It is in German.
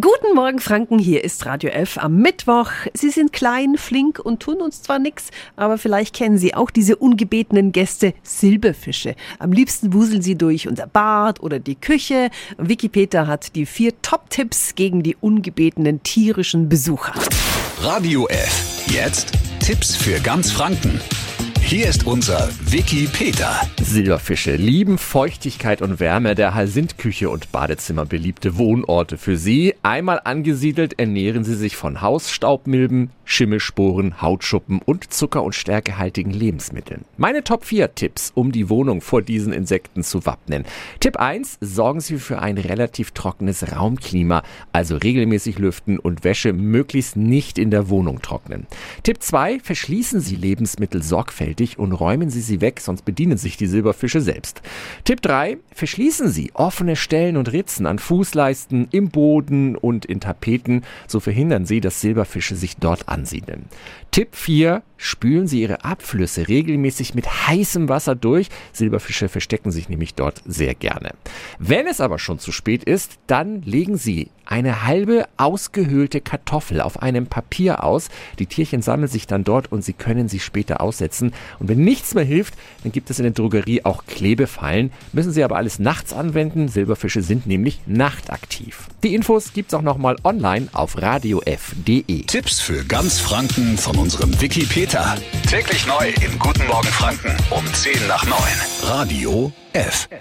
Guten Morgen, Franken. Hier ist Radio F am Mittwoch. Sie sind klein, flink und tun uns zwar nichts, aber vielleicht kennen Sie auch diese ungebetenen Gäste Silberfische. Am liebsten wuseln sie durch unser Bad oder die Küche. Wikipedia hat die vier Top-Tipps gegen die ungebetenen tierischen Besucher. Radio F. Jetzt Tipps für ganz Franken. Hier ist unser Wiki Peter. Silberfische lieben Feuchtigkeit und Wärme. Der sind Küche und Badezimmer beliebte Wohnorte für sie. Einmal angesiedelt ernähren sie sich von Hausstaubmilben, Schimmelsporen, Hautschuppen und zucker- und stärkehaltigen Lebensmitteln. Meine Top 4 Tipps, um die Wohnung vor diesen Insekten zu wappnen. Tipp 1, sorgen Sie für ein relativ trockenes Raumklima, also regelmäßig lüften und Wäsche möglichst nicht in der Wohnung trocknen. Tipp 2, verschließen Sie Lebensmittel sorgfältig und räumen Sie sie weg, sonst bedienen sich die Silberfische selbst. Tipp 3, verschließen Sie offene Stellen und Ritzen an Fußleisten, im Boden und in Tapeten, so verhindern Sie, dass Silberfische sich dort ansiedeln. Tipp 4. Spülen Sie Ihre Abflüsse regelmäßig mit heißem Wasser durch. Silberfische verstecken sich nämlich dort sehr gerne. Wenn es aber schon zu spät ist, dann legen Sie eine halbe ausgehöhlte Kartoffel auf einem Papier aus. Die Tierchen sammeln sich dann dort und Sie können sie später aussetzen. Und wenn nichts mehr hilft, dann gibt es in der Drogerie auch Klebefallen. Müssen Sie aber alles nachts anwenden. Silberfische sind nämlich nachtaktiv. Die Infos gibt's auch nochmal online auf radiof.de. Tipps für ganz Franken von unserem Wiki Peter. Täglich neu im Guten Morgen Franken um 10 nach 9. Radio F. F.